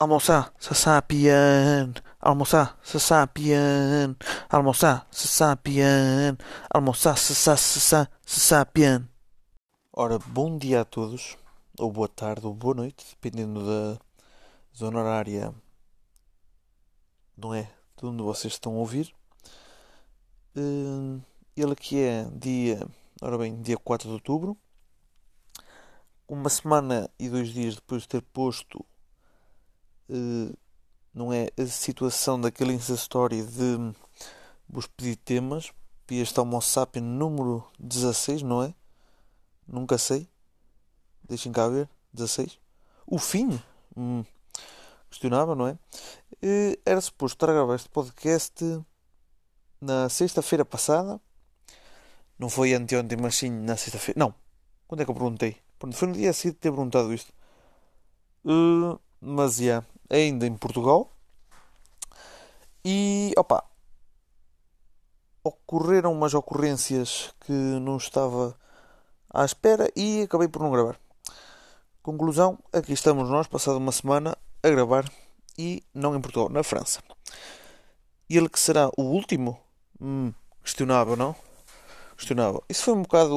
Almoçar, se sapien. Almoçar, se sapien. Almoçar, se sapien. Almoçar, se sa se sa se sapien. Ora, bom dia a todos, ou boa tarde, ou boa noite, dependendo da zona horária, não é? De onde vocês estão a ouvir. Hum, Ele aqui é dia, ora bem, dia 4 de outubro. Uma semana e dois dias depois de ter posto eh, não é a situação daquele Insta Story de vos pedir temas para este Homo Sapien número 16, não é? Nunca sei. Deixem cá ver. 16. O fim? Hum, questionava, não é? Eh, Era suposto estar a gravar este podcast na sexta-feira passada. Não foi anteontem, mas sim na sexta-feira. Não. Quando é que eu perguntei? Foi no dia seguinte ter perguntado isto. Eh, mas, já. Yeah, ainda em Portugal. E, opa, ocorreram umas ocorrências que não estava à espera e acabei por não gravar. Conclusão, aqui estamos nós, passado uma semana, a gravar e não em Portugal, na França. Ele que será o último? Hum, questionável, não? Questionável. Isso foi um bocado.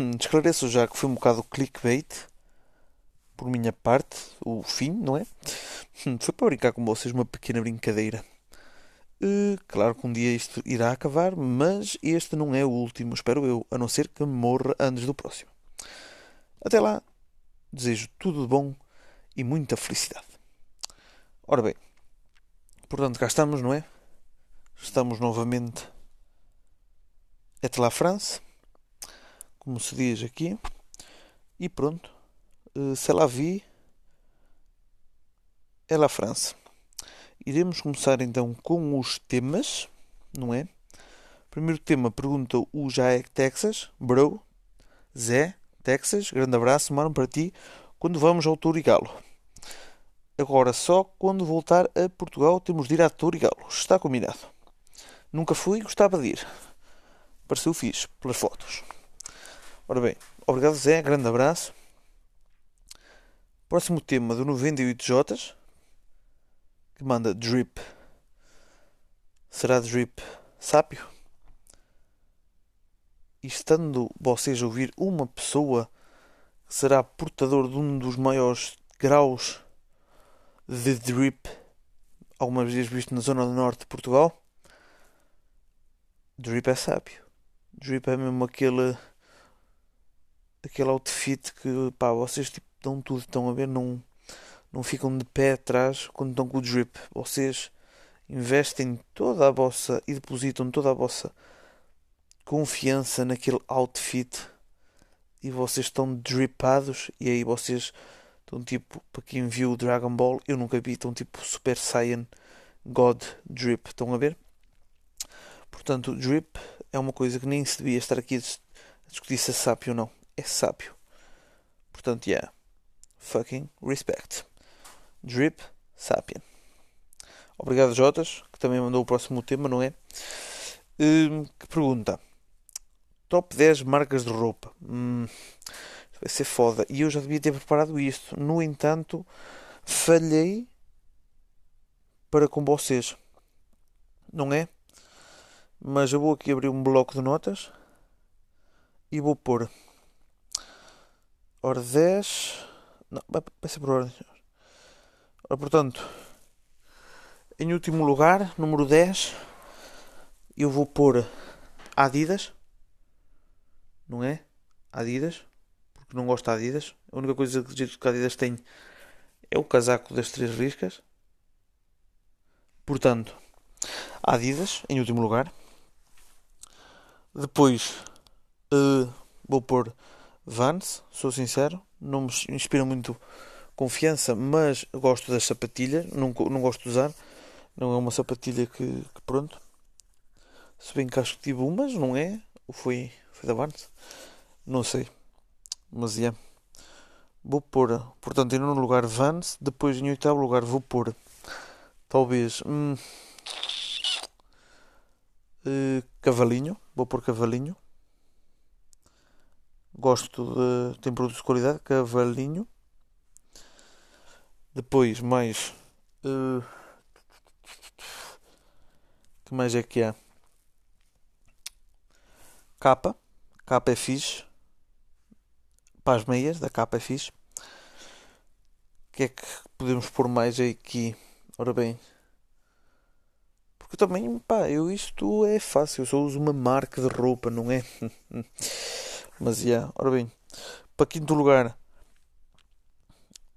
Hum, esclareço já que foi um bocado clickbait por minha parte, o fim, não é? Hum, Foi para brincar com vocês uma pequena brincadeira. Eh, claro que um dia isto irá acabar, mas este não é o último, espero eu, a não ser que morra antes do próximo. Até lá, desejo tudo de bom e muita felicidade. Ora bem, portanto, cá estamos, não é? Estamos novamente até lá France, como se diz aqui, e pronto, se la vie é la France. Iremos começar então com os temas, não é? Primeiro tema pergunta o Jaek Texas, bro, Zé, Texas, grande abraço, mano, para ti, quando vamos ao Torigalo. Agora, só quando voltar a Portugal temos de ir a Torigalo, está combinado. Nunca fui, gostava de ir. Pareceu fixe, pelas fotos. Ora bem, obrigado Zé, grande abraço. Próximo tema do 98J, que manda Drip. Será Drip sápio? E estando vocês a ouvir uma pessoa que será portador de um dos maiores graus de drip algumas vezes visto na zona do norte de Portugal, drip é sábio. Drip é mesmo aquele aquele outfit que pá, vocês tipo dão tudo, estão a ver, não não ficam de pé atrás quando estão com o drip. Vocês investem toda a vossa e depositam toda a vossa confiança naquele outfit e vocês estão dripados e aí vocês estão tipo, para quem viu o Dragon Ball, eu nunca vi, estão tipo Super Saiyan God Drip, estão a ver? Portanto, drip é uma coisa que nem se devia estar aqui a discutir se é sábio ou não. É sábio. Portanto, yeah. Fucking respect. Drip Sapien. Obrigado, Jotas, que também mandou o próximo tema, não é? Hum, que pergunta: Top 10 marcas de roupa. Hum, vai ser foda. E eu já devia ter preparado isto. No entanto, falhei para com vocês. Não é? Mas eu vou aqui abrir um bloco de notas e vou pôr. Ora 10. Não, vai vai ser por ordem. Ora, portanto, em último lugar, número 10, eu vou pôr Adidas. Não é? Adidas. Porque não gosto de Adidas. A única coisa que Adidas tem é o casaco das três riscas. Portanto, Adidas, em último lugar. Depois eh, vou pôr Vans, sou sincero. Não me inspira muito confiança, mas gosto das sapatilhas. Não, não gosto de usar. Não é uma sapatilha que, que pronto. Se bem que acho que tive umas, não é? Ou foi, foi da Vans? Não sei. Mas é. Vou pôr, portanto, em nono lugar Vans. Depois, em oitavo lugar, vou pôr talvez hum, eh, Cavalinho. Vou pôr Cavalinho. Gosto de. Tem produtos de qualidade. Cavalinho. Depois, mais Uh, que mais é que há? Capa. Capa é fixe. Para as meias da capa é fixe. O que é que podemos pôr mais aqui? Ora bem. Porque também, pá, eu isto é fácil. Eu só uso uma marca de roupa, não é? Mas, já. Yeah. Ora bem. Para quinto lugar,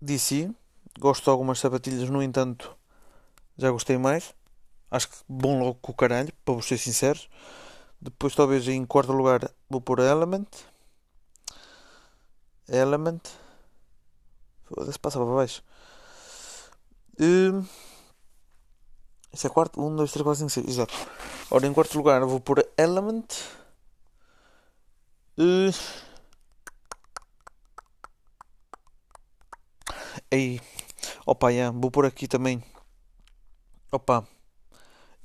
DC. Gosto de algumas sapatilhas, no entanto, já gostei mais. Acho que bom logo com o caralho, para vos ser sinceros. Depois, talvez em quarto lugar, vou pôr Element. Element. Foda-se, passa para baixo. Um, isso é quarto. 1, 2, 3, 4, 5, 6. Exato. Ora, em quarto lugar, vou pôr Element. Uh, Aí, opa, yeah, vou pôr aqui também. Opa,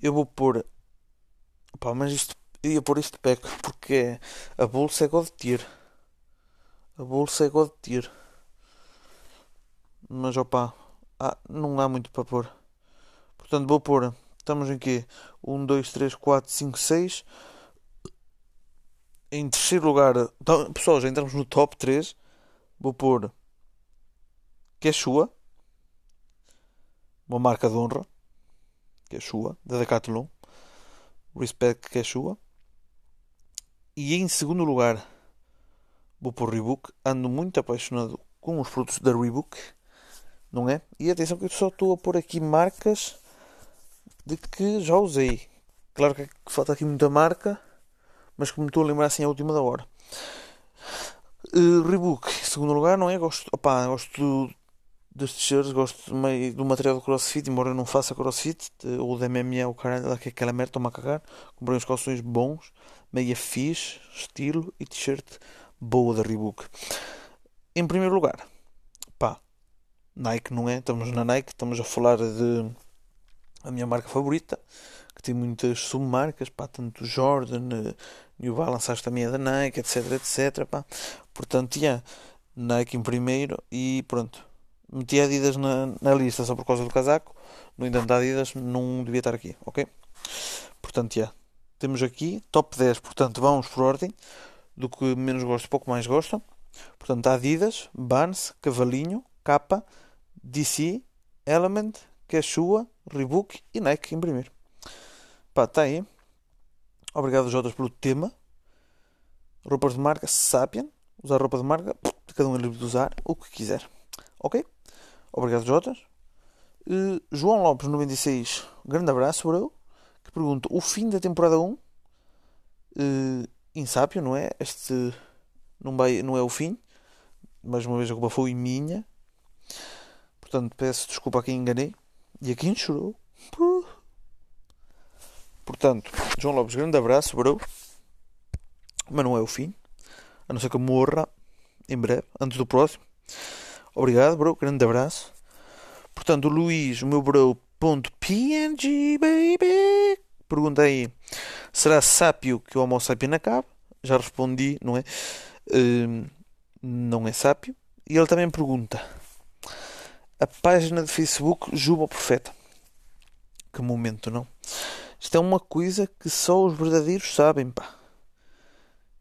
eu vou pôr. Opa, mas isto. Eu ia pôr isto de peco porque a bolsa é God tier. A bolsa é God tier. Mas opa, ah, não há muito para pôr. Portanto, vou pôr. Estamos em quê? 1, 2, 3, 4, 5, 6. Em terceiro lugar, então, pessoal, já entramos no top 3. Vou pôr Quechua, uma marca de honra, Quechua, da Decathlon, Respect Quechua. E em segundo lugar, vou por Reebok. Ando muito apaixonado com os produtos da Reebok, não é? E atenção que eu só estou a pôr aqui marcas de que já usei. Claro que falta aqui muita marca, mas que me estou a lembrar assim à última da hora. Uh, Reebok, em segundo lugar, não é? Gosto, opa, gosto dos t-shirts, gosto meio do material do crossfit, embora eu não faça crossfit, ou da MMA, o caralho, que é aquela merda, toma a cagar. Comprei uns calções bons, meia fixe, estilo e t-shirt boa da Reebok. Em primeiro lugar, pá, Nike não é? Estamos na Nike, estamos a falar de a minha marca favorita, que tem muitas submarcas, pá, tanto Jordan, New Balance, acho também é da Nike, etc, etc, pá. Portanto, yeah, Nike em primeiro e pronto meti a Adidas na, na lista só por causa do casaco. No entanto, a Adidas não devia estar aqui, ok? Portanto, já. Temos aqui top 10. Portanto, vamos por ordem do que menos gosto, pouco mais gosto. Portanto, Adidas, Vans, Cavalinho, Kappa, DC, Element, Quechua, Reebok e Nike em primeiro. Pá, tá aí. Obrigado, Jotas, pelo tema. Roupas de marca, Sapien. Usar roupa de marca, cada um é livre de usar o que quiser. Ok? Obrigado, Jotas. Uh, João Lopes, 96, grande abraço, bro. Que pergunta: o fim da temporada 1? Uh, eh, insápio, não é? Este não, vai, não é o fim. Mais uma vez a culpa foi minha. Portanto, peço desculpa a quem enganei e a quem chorou. Portanto, João Lopes, grande abraço, bro. Mas não é o fim. A não ser que morra em breve, antes do próximo. Obrigado, bro. Grande abraço. Portanto, o Luís, o meu bro, ponto baby. Perguntei, será sápio que o Homo sapien acabe? Já respondi, não é? Uh, não é sápio. E ele também pergunta, a página de Facebook Juba o Profeta. Que momento, não? Isto é uma coisa que só os verdadeiros sabem, pá.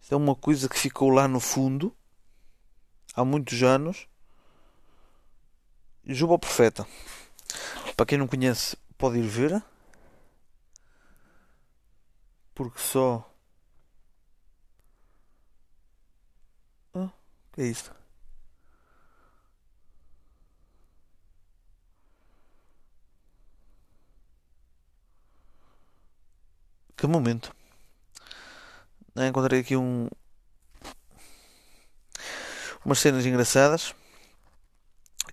Isto é uma coisa que ficou lá no fundo há muitos anos Juba o Profeta. Para quem não conhece, pode ir ver. Porque só. Ah, que é isto? Que momento. Encontrei aqui um. Umas cenas engraçadas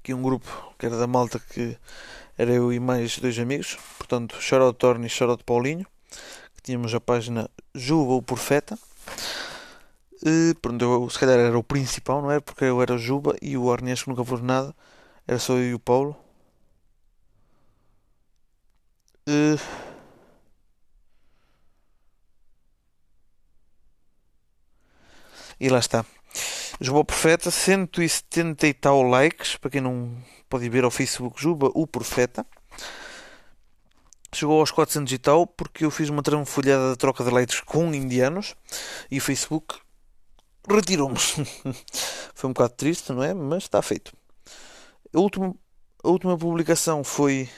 aqui um grupo que era da malta que era eu e mais dois amigos, portanto, Shoutout Torni e Shoutout Paulinho, que tínhamos a página Juba o Profeta. E, pronto, eu, se calhar era o principal, não é? Porque eu era o Juba e o Arnes que nunca pôs nada, era só eu e o Paulo. E... e lá está. O Profeta, 170 e tal likes, para quem não pode ver ao Facebook Juba o Profeta. chegou aos 400 e tal porque eu fiz uma tramfolhada de troca de leitos com indianos e o Facebook retirou-me. foi um bocado triste, não é? Mas está feito. A última, a última publicação foi.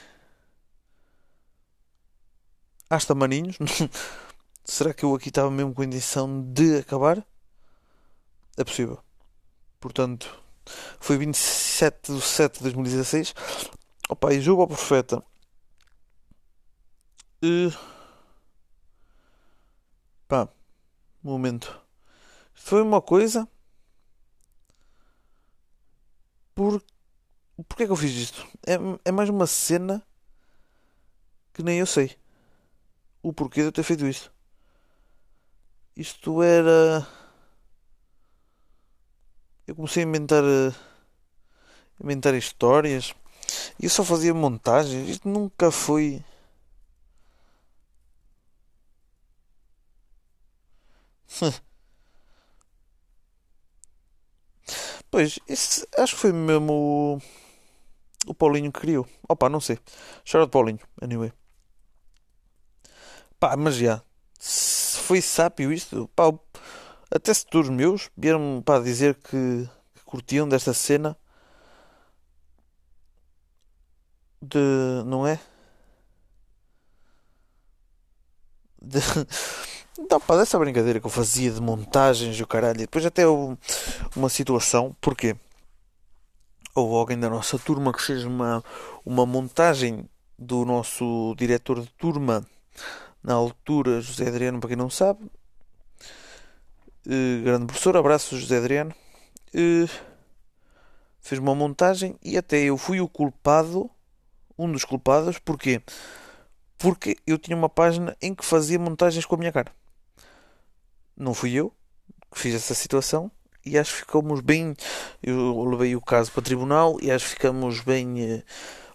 Hasta Maninhos. Será que eu aqui estava mesmo com a intenção de acabar? É possível. Portanto, foi 27 de 7 de 2016. Opa, e jogo ao profeta. Uh, pá, momento. Foi uma coisa. Por... Porquê é que eu fiz isto? É, é mais uma cena que nem eu sei. O porquê de eu ter feito isto. Isto era. Eu comecei a inventar. A inventar histórias. E eu só fazia montagens. Isto nunca foi. Pois, esse, acho que foi mesmo o, o Paulinho que criou. Opa, não sei. Chora de Paulinho, anyway. Pá, mas já. Foi sábio isto. Pá, até setores meus vieram para dizer que, que curtiam desta cena. De. Não é? De. Então, pá, dessa brincadeira que eu fazia de montagens e o caralho, e depois até houve uma situação, porque houve alguém da nossa turma que fez uma, uma montagem do nosso diretor de turma, na altura, José Adriano, para quem não sabe, uh, grande professor, abraço José Adriano, uh, fez uma montagem e até eu fui o culpado, um dos culpados, porquê? Porque eu tinha uma página em que fazia montagens com a minha cara não fui eu que fiz essa situação e acho que ficamos bem. Eu levei o caso para o tribunal e acho que ficamos bem uh,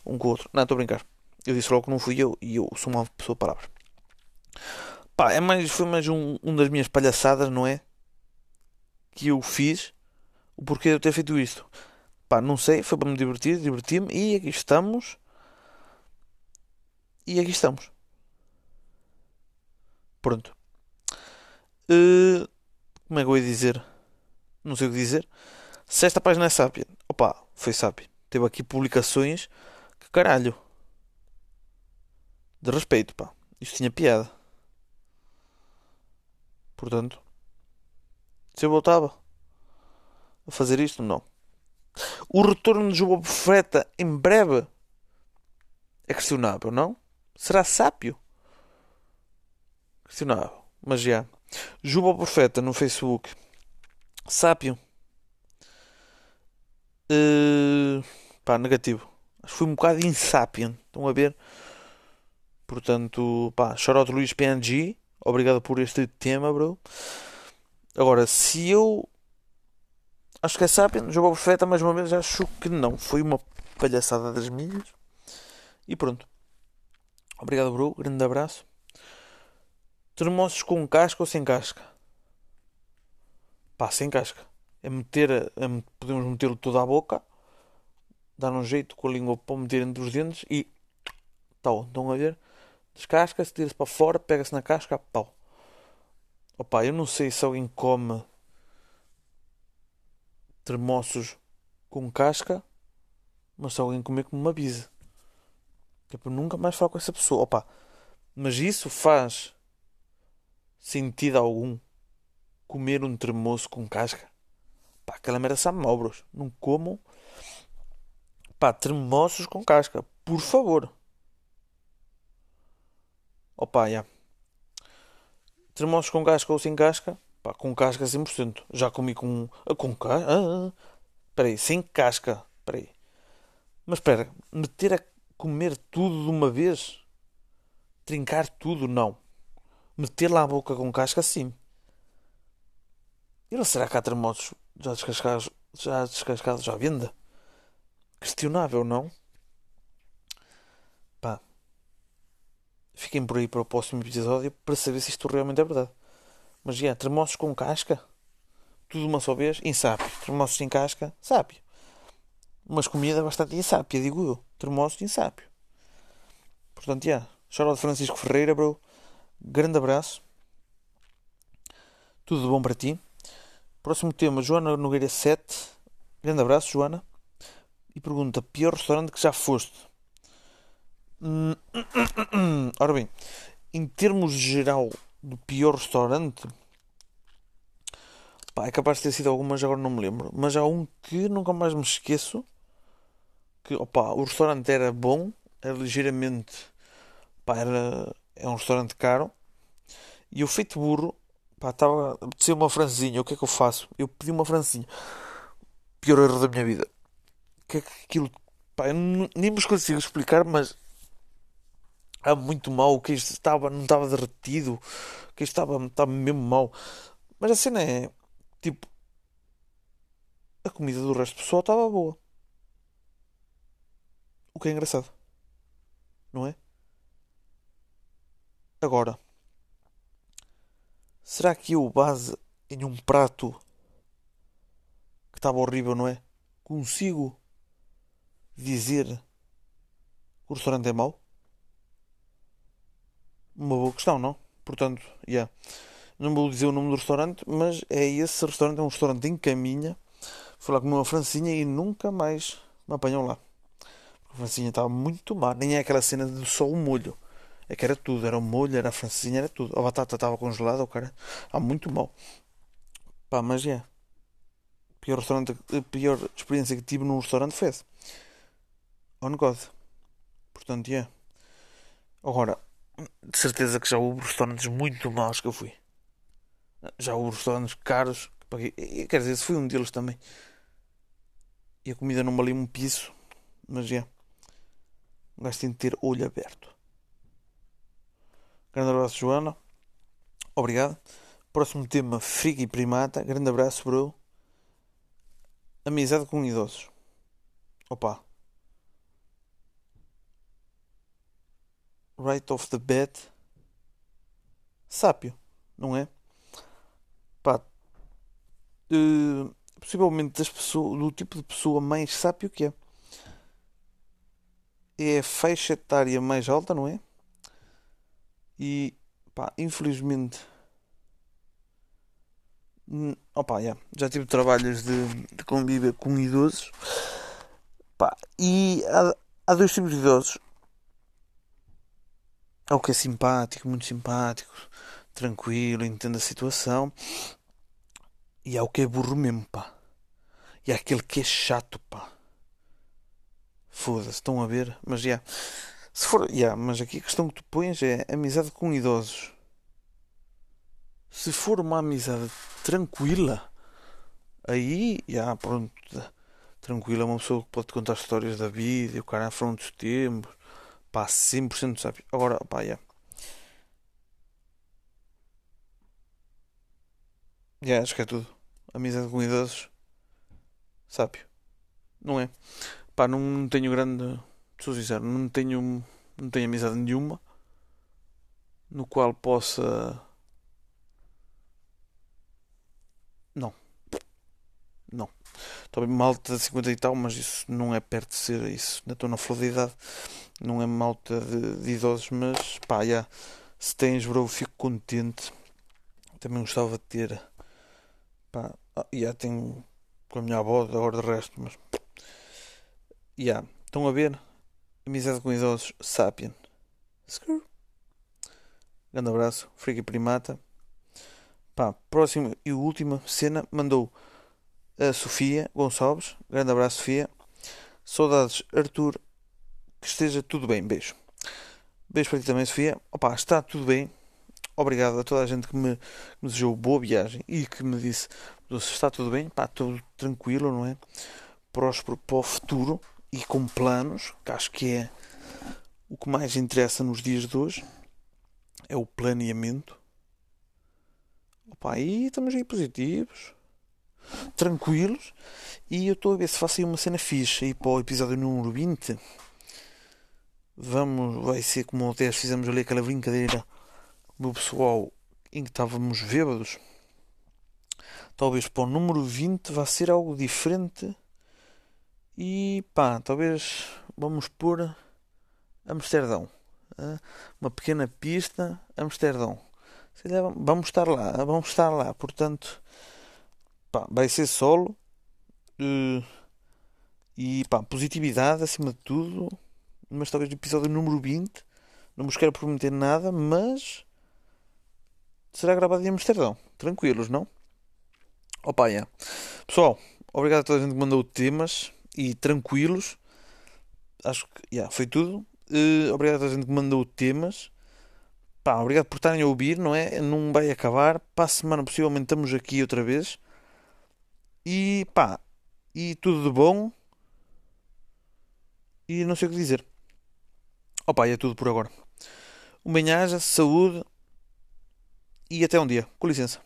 um com o outro. Não, estou a brincar. Eu disse logo que não fui eu e eu sou uma pessoa palavra. Pá, é mais, foi mais um, um das minhas palhaçadas, não é? Que eu fiz. O porquê de eu ter feito isto. Pá, não sei, foi para me divertir, diverti-me e aqui estamos. E aqui estamos. Pronto. Uh, como é que eu ia dizer? Não sei o que dizer. Se esta página é sábia, opa, foi sábia. Teve aqui publicações que caralho. De respeito, pá. Isto tinha piada. Portanto, se eu voltava a fazer isto, não. O retorno de Juba Profeta em breve é questionável, não? Será sábio? Questionável. Mas já. Juba Profeta no Facebook. Sápio. Uh, pá, negativo. Acho que foi um bocado insapient. Estão a ver? Portanto, pá, Shoutout Luís PNG. Obrigado por este tema, bro. Agora, se eu acho que é Sapien, Juba Profeta, mais uma vez acho que não. Foi uma palhaçada das milhas. E pronto. Obrigado, bro. Grande abraço. Termossos com casca ou sem casca? Pá, sem casca. É meter, é, podemos metê-lo todo à boca, dar um jeito com a língua para meter entre os dentes e tal. Estão a ver? Descasca-se, tira-se para fora, pega-se na casca, pau. Opa, eu não sei se alguém come termossos com casca, mas se alguém comer como uma é para nunca mais falar com essa pessoa. Opa, mas isso faz sentido algum comer um tremoço com casca. Pá, aquela merda sabe mal, bros. Não comam, pá, tremoços com casca. Por favor. Opa, já. Tremoços com casca ou sem casca? Pá, com casca 100%. Já comi com... Ah, com casca? Ah, espera aí, sem casca. Espera aí. Mas espera, meter a comer tudo de uma vez? Trincar tudo? Não meter lá a boca com casca assim. E não será que há terremotos já descascados, já descascados à venda? Questionável, não? Fiquem por aí para o próximo episódio para saber se isto realmente é verdade. Mas já, termossos com casca? Tudo uma só vez? Insápio. Termossos sem casca? Sápio. Mas comida bastante insápia, digo eu. Termossos insápio. Portanto, já. Yeah. Shout Francisco Ferreira, bro. Grande abraço. Tudo de bom para ti. Próximo tema, Joana Nogueira 7. Grande abraço, Joana. E pergunta: pior restaurante que já foste? Hum, ora bem, em termos geral do pior restaurante, pá, é capaz de ter sido algumas, agora não me lembro. Mas há um que nunca mais me esqueço. Que, opa, o restaurante era bom, era ligeiramente, pá, era, é um restaurante caro. E o feito burro Pá, estava a apetecer uma francesinha. O que é que eu faço? Eu pedi uma francesinha. Pior erro da minha vida. O que é que aquilo. Pá, nem vos consigo explicar, mas. É muito mal. O que isto estava, não estava derretido. O que isto estava, estava mesmo mal. Mas a cena é. Tipo. A comida do resto do pessoal estava boa. O que é engraçado. Não é? Agora. Será que eu, base em um prato que estava horrível, não é? Consigo dizer que o restaurante é mau? Uma boa questão, não? Portanto. Yeah. Não vou dizer o nome do restaurante, mas é esse restaurante, é um restaurante em caminha. Fui lá comer uma francinha e nunca mais me apanham lá. A francinha estava muito má. Nem é aquela cena de só o molho. É que era tudo, era o molho, era a francesinha, era tudo. A batata estava congelada, o cara. Ah, muito mal. Pá, mas é. Pior restaurante, a pior experiência que tive num restaurante esse. On God. Portanto, é. Agora, de certeza que já houve restaurantes muito maus que eu fui. Já houve restaurantes caros que paguei. Quer dizer, foi um deles também. E a comida não valia um piso. Mas é. Um gajo tem de ter olho aberto. Grande abraço, Joana. Obrigado. Próximo tema: Friga e Primata. Grande abraço, bro. Amizade com idosos. Opa. Right off the bat. Sápio, não é? Pá. Uh, possivelmente das pessoas, do tipo de pessoa mais sápio que é. É a faixa etária mais alta, não é? E pá, infelizmente. Opa, yeah, já tive trabalhos de, de convívio com idosos. Pá, e há, há dois tipos de idosos. Há o que é simpático, muito simpático, tranquilo, entende a situação. E há o que é burro mesmo, pá. E há aquele que é chato, pá. Foda-se, estão a ver? Mas já. Yeah. Se for, yeah, mas aqui a questão que tu pões é amizade com idosos. Se for uma amizade tranquila, aí, yeah, pronto, tranquila, é uma pessoa que pode contar histórias da vida, e o cara foram dos tempos, pá, 100% sabe. Agora, pá, yeah. Yeah, acho que é tudo. Amizade com idosos, sábio. Não é? Pá, não, não tenho grande sou sincero, não tenho, não tenho amizade nenhuma no qual possa. Não. Estou bem malta de 50 e tal, mas isso não é perto de ser isso. Ainda estou na flor de idade. Não é malta de, de idosos, mas pá, já. Se tens, bro, fico contente. Também gostava de ter. Pá, já tenho com a minha avó, agora de resto, mas. Já. Estão a ver? Amizade com idosos, Sapien. Skrr. Grande abraço, Freaky Primata. Pá, próxima e última cena mandou a Sofia Gonçalves. Grande abraço, Sofia. Saudades, Arthur. Que esteja tudo bem. Beijo. Beijo para ti também, Sofia. Opa, está tudo bem. Obrigado a toda a gente que me, que me desejou boa viagem e que me disse se está tudo bem. Pá, tudo tranquilo, não é? Próspero para o futuro e com planos, que acho que é o que mais interessa nos dias de hoje, é o planeamento. Opa, e estamos aí positivos, tranquilos, e eu estou a ver se faço aí uma cena fixe aí para o episódio número 20. Vamos, vai ser como 10 fizemos ali aquela brincadeira com o pessoal em que estávamos bêbados. Talvez para o número 20 vá ser algo diferente e pá, talvez vamos pôr Amsterdão. uma pequena pista, Amsterdão. Se calhar vamos estar lá, vamos estar lá. Portanto, pá, vai ser solo. Uh, e pá, positividade acima de tudo. Mas talvez no episódio número 20. Não vos quero prometer nada, mas será gravado em Amsterdão. Tranquilos, não? Opa, yeah. Pessoal, obrigado a toda a gente que mandou temas e tranquilos. Acho que yeah, foi tudo. Uh, obrigado a toda a gente que mandou temas. Pá, obrigado por estarem a ouvir, não é? Não vai acabar. Para a semana possivelmente estamos aqui outra vez. E pá, e tudo de bom. E não sei o que dizer. Opa, é tudo por agora. Um bem-aja, saúde e até um dia. Com licença.